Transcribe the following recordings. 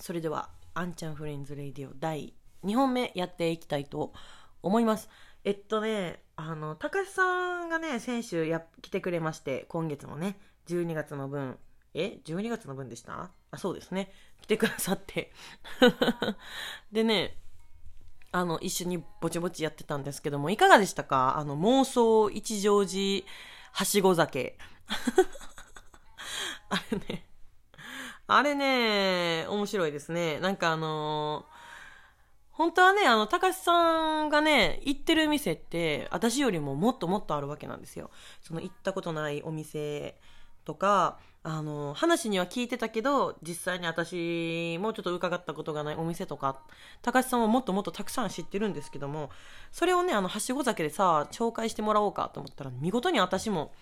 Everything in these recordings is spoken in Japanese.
それでは、あんちゃんフレンズレディオ第2本目やっていきたいと思います。えっとね、あの、高橋さんがね、先週や、来てくれまして、今月もね、12月の分、え ?12 月の分でした？あ、そうですね。来てくださって。でね、あの、一緒にぼちぼちやってたんですけども、いかがでしたか？あの、妄想一乗寺はしご酒。あれね、あれね、面白いですね。なんかあのー本当はね、あの、高橋さんがね、行ってる店って、私よりももっともっとあるわけなんですよ。その行ったことないお店とか、あの、話には聞いてたけど、実際に私もちょっと伺ったことがないお店とか、高橋さんはもっともっとたくさん知ってるんですけども、それをね、あの、はしご酒でさ、紹介してもらおうかと思ったら、見事に私も、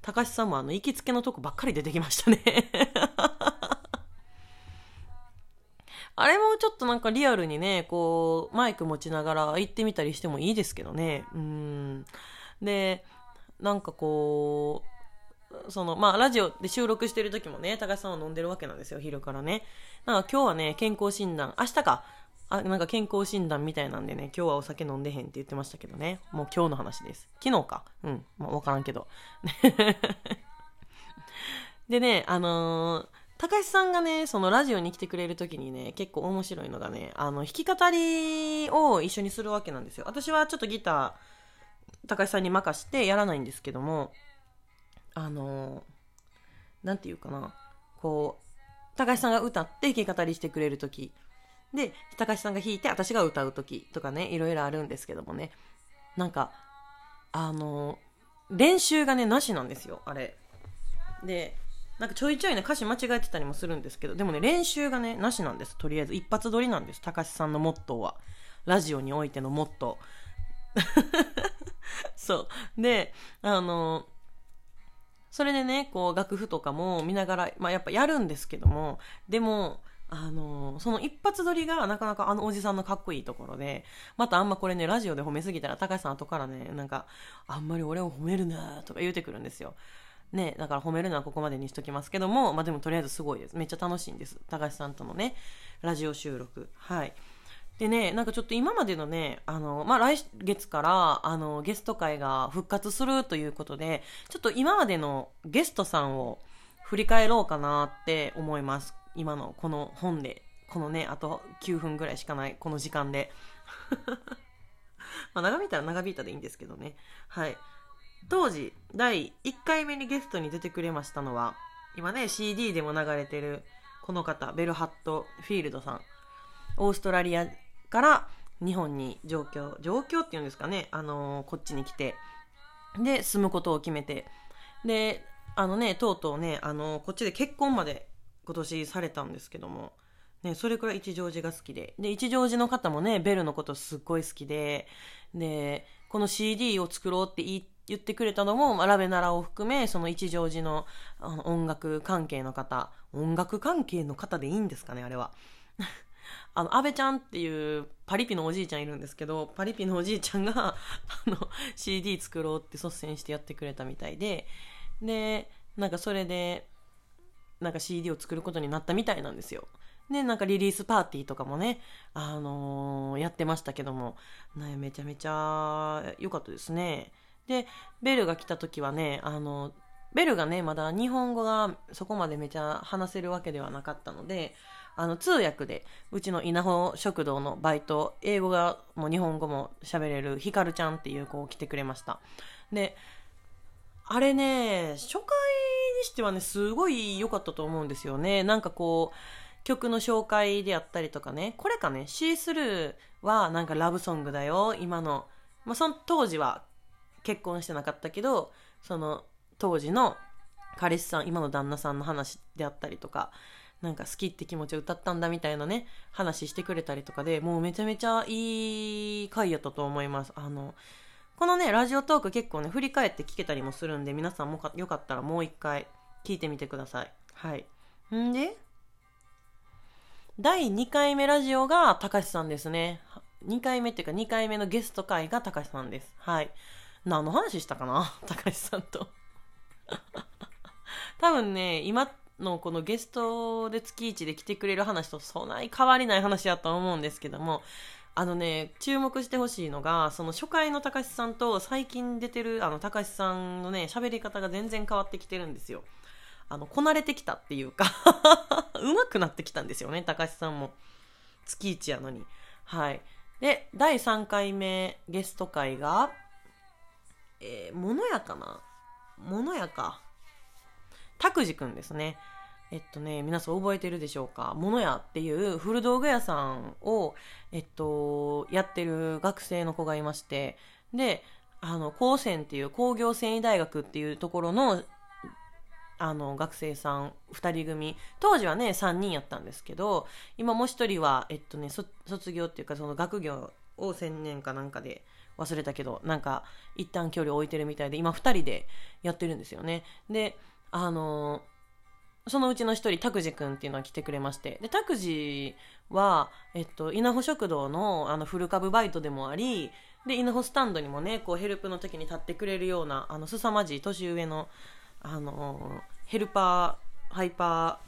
高橋さんもあの、行きつけのとこばっかり出てきましたね。ちょっとなんかリアルにね、こう、マイク持ちながら行ってみたりしてもいいですけどね。うん。で、なんかこう、その、まあ、ラジオで収録してる時もね、高橋さんは飲んでるわけなんですよ、昼からね。なんか今日はね、健康診断、明日か。あ、なんか健康診断みたいなんでね、今日はお酒飲んでへんって言ってましたけどね。もう今日の話です。昨日か。うん。まあ、わからんけど。でね、あのー高橋さんがね、そのラジオに来てくれるときにね、結構面白いのがね、あの、弾き語りを一緒にするわけなんですよ。私はちょっとギター、高橋さんに任してやらないんですけども、あのなんていうかな、こう、高橋さんが歌って弾き語りしてくれるとき、で、高橋さんが弾いて私が歌うときとかね、いろいろあるんですけどもね、なんか、あの練習がね、なしなんですよ、あれ。で、なんかちょいちょいね、歌詞間違えてたりもするんですけど、でもね、練習がね、なしなんです。とりあえず、一発撮りなんです。高橋さんのモットーは。ラジオにおいてのモットー。そう。で、あの、それでね、こう、楽譜とかも見ながら、まあ、やっぱやるんですけども、でも、あの、その一発撮りがなかなかあのおじさんのかっこいいところで、またあんまこれね、ラジオで褒めすぎたら、高橋さん後からね、なんか、あんまり俺を褒めるなとか言うてくるんですよ。ね、だから褒めるのはここまでにしときますけども、まあでもとりあえずすごいです。めっちゃ楽しいんです。高橋さんとのね、ラジオ収録。はい。でね、なんかちょっと今までのね、あの、まあ来月から、あの、ゲスト会が復活するということで、ちょっと今までのゲストさんを振り返ろうかなって思います。今のこの本で。このね、あと9分ぐらいしかない、この時間で。まあ長引いたら長引いたでいいんですけどね。はい。当時、第1回目にゲストに出てくれましたのは、今ね、CD でも流れてる、この方、ベルハット・フィールドさん。オーストラリアから日本に上京、上京っていうんですかね、あのーこっちに来て、で、住むことを決めて、で、あのね、とうとうね、あのーこっちで結婚まで今年されたんですけども、ね、それくらい一乗寺が好きで。で、一乗寺の方もね、ベルのことすっごい好きで、で、この CD を作ろうって言い言ってくれたのも、まあラベナラを含め、その一乗寺のあの音楽関係の方、音楽関係の方でいいんですかね、あれは。あの、安倍ちゃんっていうパリピのおじいちゃんいるんですけど、パリピのおじいちゃんが、あの、CD 作ろうって率先してやってくれたみたいで、で、なんかそれで、なんか CD を作ることになったみたいなんですよ。で、なんかリリースパーティーとかもね、あのーやってましたけども、ね、めちゃめちゃ良かったですね。で、ベルが来た時はね、あの、ベルがね、まだ日本語がそこまでめちゃ話せるわけではなかったので、あの、通訳で、うちの稲穂食堂のバイト、英語がもう日本語も喋れるヒカルちゃんっていう子を来てくれました。で、あれね、初回にしてはね、すごい良かったと思うんですよね。なんかこう、曲の紹介であったりとかね、これかね、シースルーはなんかラブソングだよ、今の。まあ、その当時は結婚してなかったけど、その当時の彼氏さん、今の旦那さんの話であったりとか、なんか好きって気持ちを歌ったんだみたいなね、話してくれたりとかで、もうめちゃめちゃいい回やったと思います。あの、このね、ラジオトーク結構ね、振り返って聞けたりもするんで、皆さんもかよかったらもう一回聞いてみてください。はい。んで、第2回目ラジオが高橋さんですね。2回目っていうか2回目のゲスト会が高橋さんです。はい。何の話したかな？高橋さんと。多分ね、今、のこのゲストで月1で来てくれる話とそんない変わりない話やと思うんですけども、あのね、注目してほしいのが、その初回の高橋さんと最近出てるあの高橋さんのね、喋り方が全然変わってきてるんですよ。あの、こなれてきたっていうか 上手くなってきたんですよね、高橋さんも。月1やのに。はい。で、第3回目ゲスト会が、えー、ものやかな？ものやか。拓司くんですね。えっとね、皆さん覚えてるでしょうか？ものやっていう古道具屋さんを、えっと、やってる学生の子がいまして、で、あの、高専っていう工業繊維大学っていうところの、あの、学生さん2人組。当時はね、3人やったんですけど、今もう1人は、えっとね、卒業っていうか、その学業を専念かなんかで忘れたけど、なんか、一旦距離を置いてるみたいで、今2人でやってるんですよね。で、あのーそのうちの一人、拓司くんっていうのが来てくれまして。で、拓司は、えっと、稲穂食堂の、あの、フル株バイトでもあり、で、稲穂スタンドにもね、こう、ヘルプの時に立ってくれるような、あの、凄まじい年上の、あの、ヘルパー、ハイパ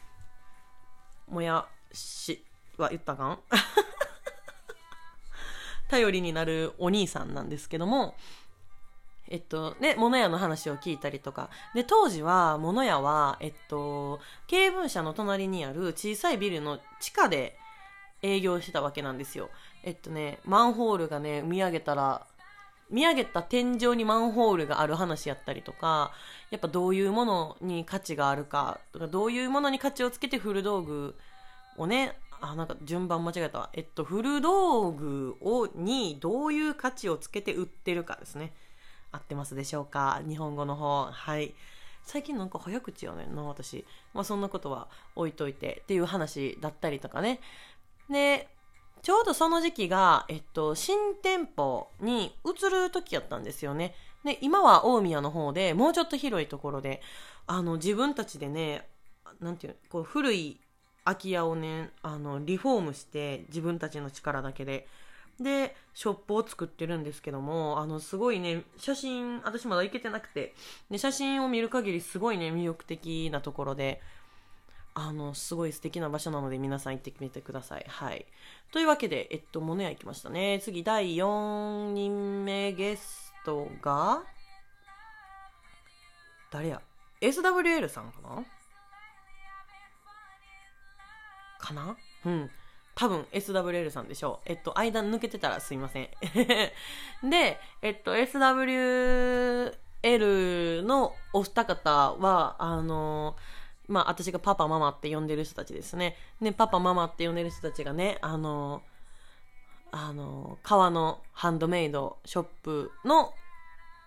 ー、もやし、は言ったかん？頼りになるお兄さんなんですけども、えっと、ね、物屋の話を聞いたりとか。で、当時は、物屋は、えっと、経文社の隣にある小さいビルの地下で営業してたわけなんですよ。えっとね、マンホールがね、見上げたら、見上げた天井にマンホールがある話やったりとか、やっぱどういうものに価値があるか、とかどういうものに価値をつけて古道具をね、あ、なんか順番間違えたわ。えっと、古道具を、にどういう価値をつけて売ってるかですね。合ってますでしょうか？日本語の方。はい。最近なんか早口やねんな、私。まあそんなことは置いといてっていう話だったりとかね。で、ちょうどその時期が、えっと、新店舗に移る時やったんですよね。で、今は大宮の方で、もうちょっと広いところで、あの、自分たちでね、なんていうこう、古い空き家をね、あの、リフォームして、自分たちの力だけで、で、ショップを作ってるんですけども、あの、すごいね、写真、私まだ行けてなくて、で、写真を見る限りすごいね、魅力的なところで、あの、すごい素敵な場所なので皆さん行ってみてください。はい。というわけで、えっと、モネ屋行きましたね。次、第4人目ゲストが、誰や ?SWL さんかな？かな？うん。多分 SWL さんでしょう。えっと、間抜けてたらすいません。で、えっと、SWL のお二方は、あのまあ、私がパパママって呼んでる人たちですね。ね、パパママって呼んでる人たちがね、あのあの革のハンドメイドショップの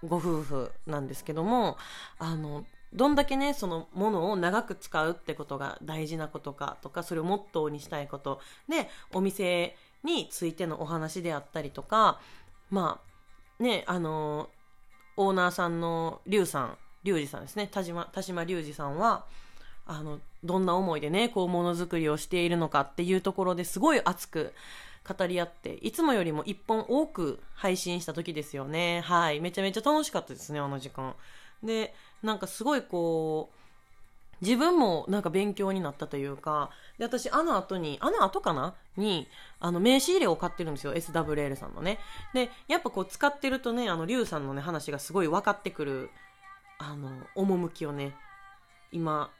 ご夫婦なんですけども、あの、どんだけね、そのものを長く使うってことが大事なことかとか、それをモットーにしたいこと。で、お店についてのお話であったりとか、まあ、ね、あの、オーナーさんのリュウさん、リュウジさんですね、田島、田島リュウジさんは、あの、どんな思いでね、こう、ものづくりをしているのかっていうところですごい熱く語り合って、いつもよりも一本多く配信した時ですよね。はい。めちゃめちゃ楽しかったですね、あの時間。で、なんかすごいこう、自分もなんか勉強になったというか、で、私、あの後に、あの後かな？に、あの、名刺入れを買ってるんですよ。SWL さんのね。で、やっぱこう使ってるとね、あの、リュウさんのね、話がすごい分かってくる、あの、趣をね、今、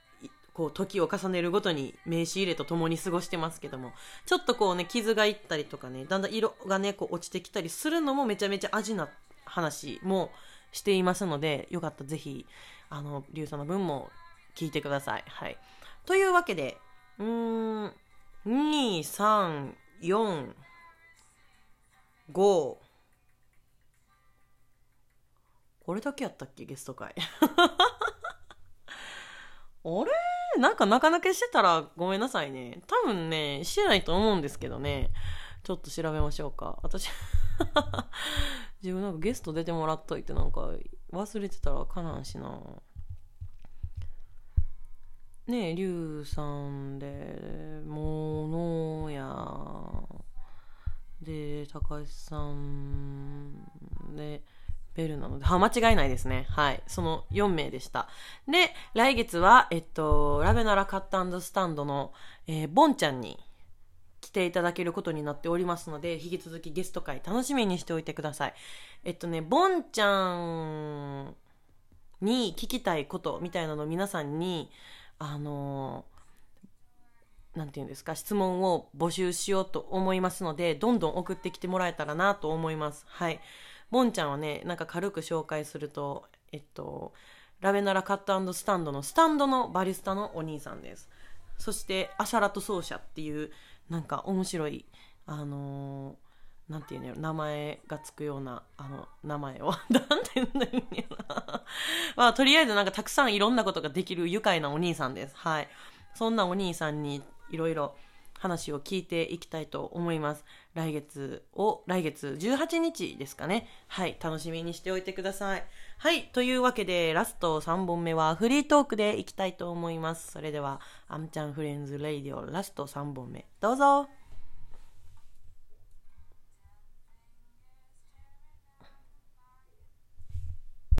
こう、時を重ねるごとに名刺入れと共に過ごしてますけども、ちょっとこうね、傷がいったりとかね、だんだん色がね、こう落ちてきたりするのもめちゃめちゃ味な話もしていますので、よかったらぜひ、あの、リュウさんの分も聞いてください。はい。というわけで、うーん、2、3、4、5、これだけやったっけ？ゲスト会。あれ？なんかなかなかしてたらごめんなさいね。多分ね、してないと思うんですけどね。ちょっと調べましょうか。私 自分なんかゲスト出てもらっといてなんか忘れてたらかなんしな。ねえ、りゅうさんで、ものや、で、高橋さんで、ベルなので、は、間違いないですね。はい。その4名でした。で、来月は、えっと、ラベナラカットスタンドの、えー、ボンちゃんにていただけることになっておりますので、引き続きゲスト会楽しみにしておいてください。えっとね、ボンちゃんに聞きたいことみたいなのを皆さんに、あのー、なんていうんですか、質問を募集しようと思いますので、どんどん送ってきてもらえたらなと思います。はい。ボンちゃんはね、なんか軽く紹介すると、えっと、ラベナラカットスタンドのスタンドのバリスタのお兄さんです。そして、アシャラト奏者っていう、なんか面白い、あのー、なんていうの名前がつくような、あの、名前を。なんて言うんだろうな。まあ、とりあえずなんかたくさんいろんなことができる愉快なお兄さんです。はい。そんなお兄さんにいろいろ話を聞いていきたいと思います。来月を、来月18日ですかね。はい、楽しみにしておいてください。はい、というわけで、ラスト3本目はフリートークでいきたいと思います。それでは、アムちゃんフレンズレイディオラスト3本目、どうぞ。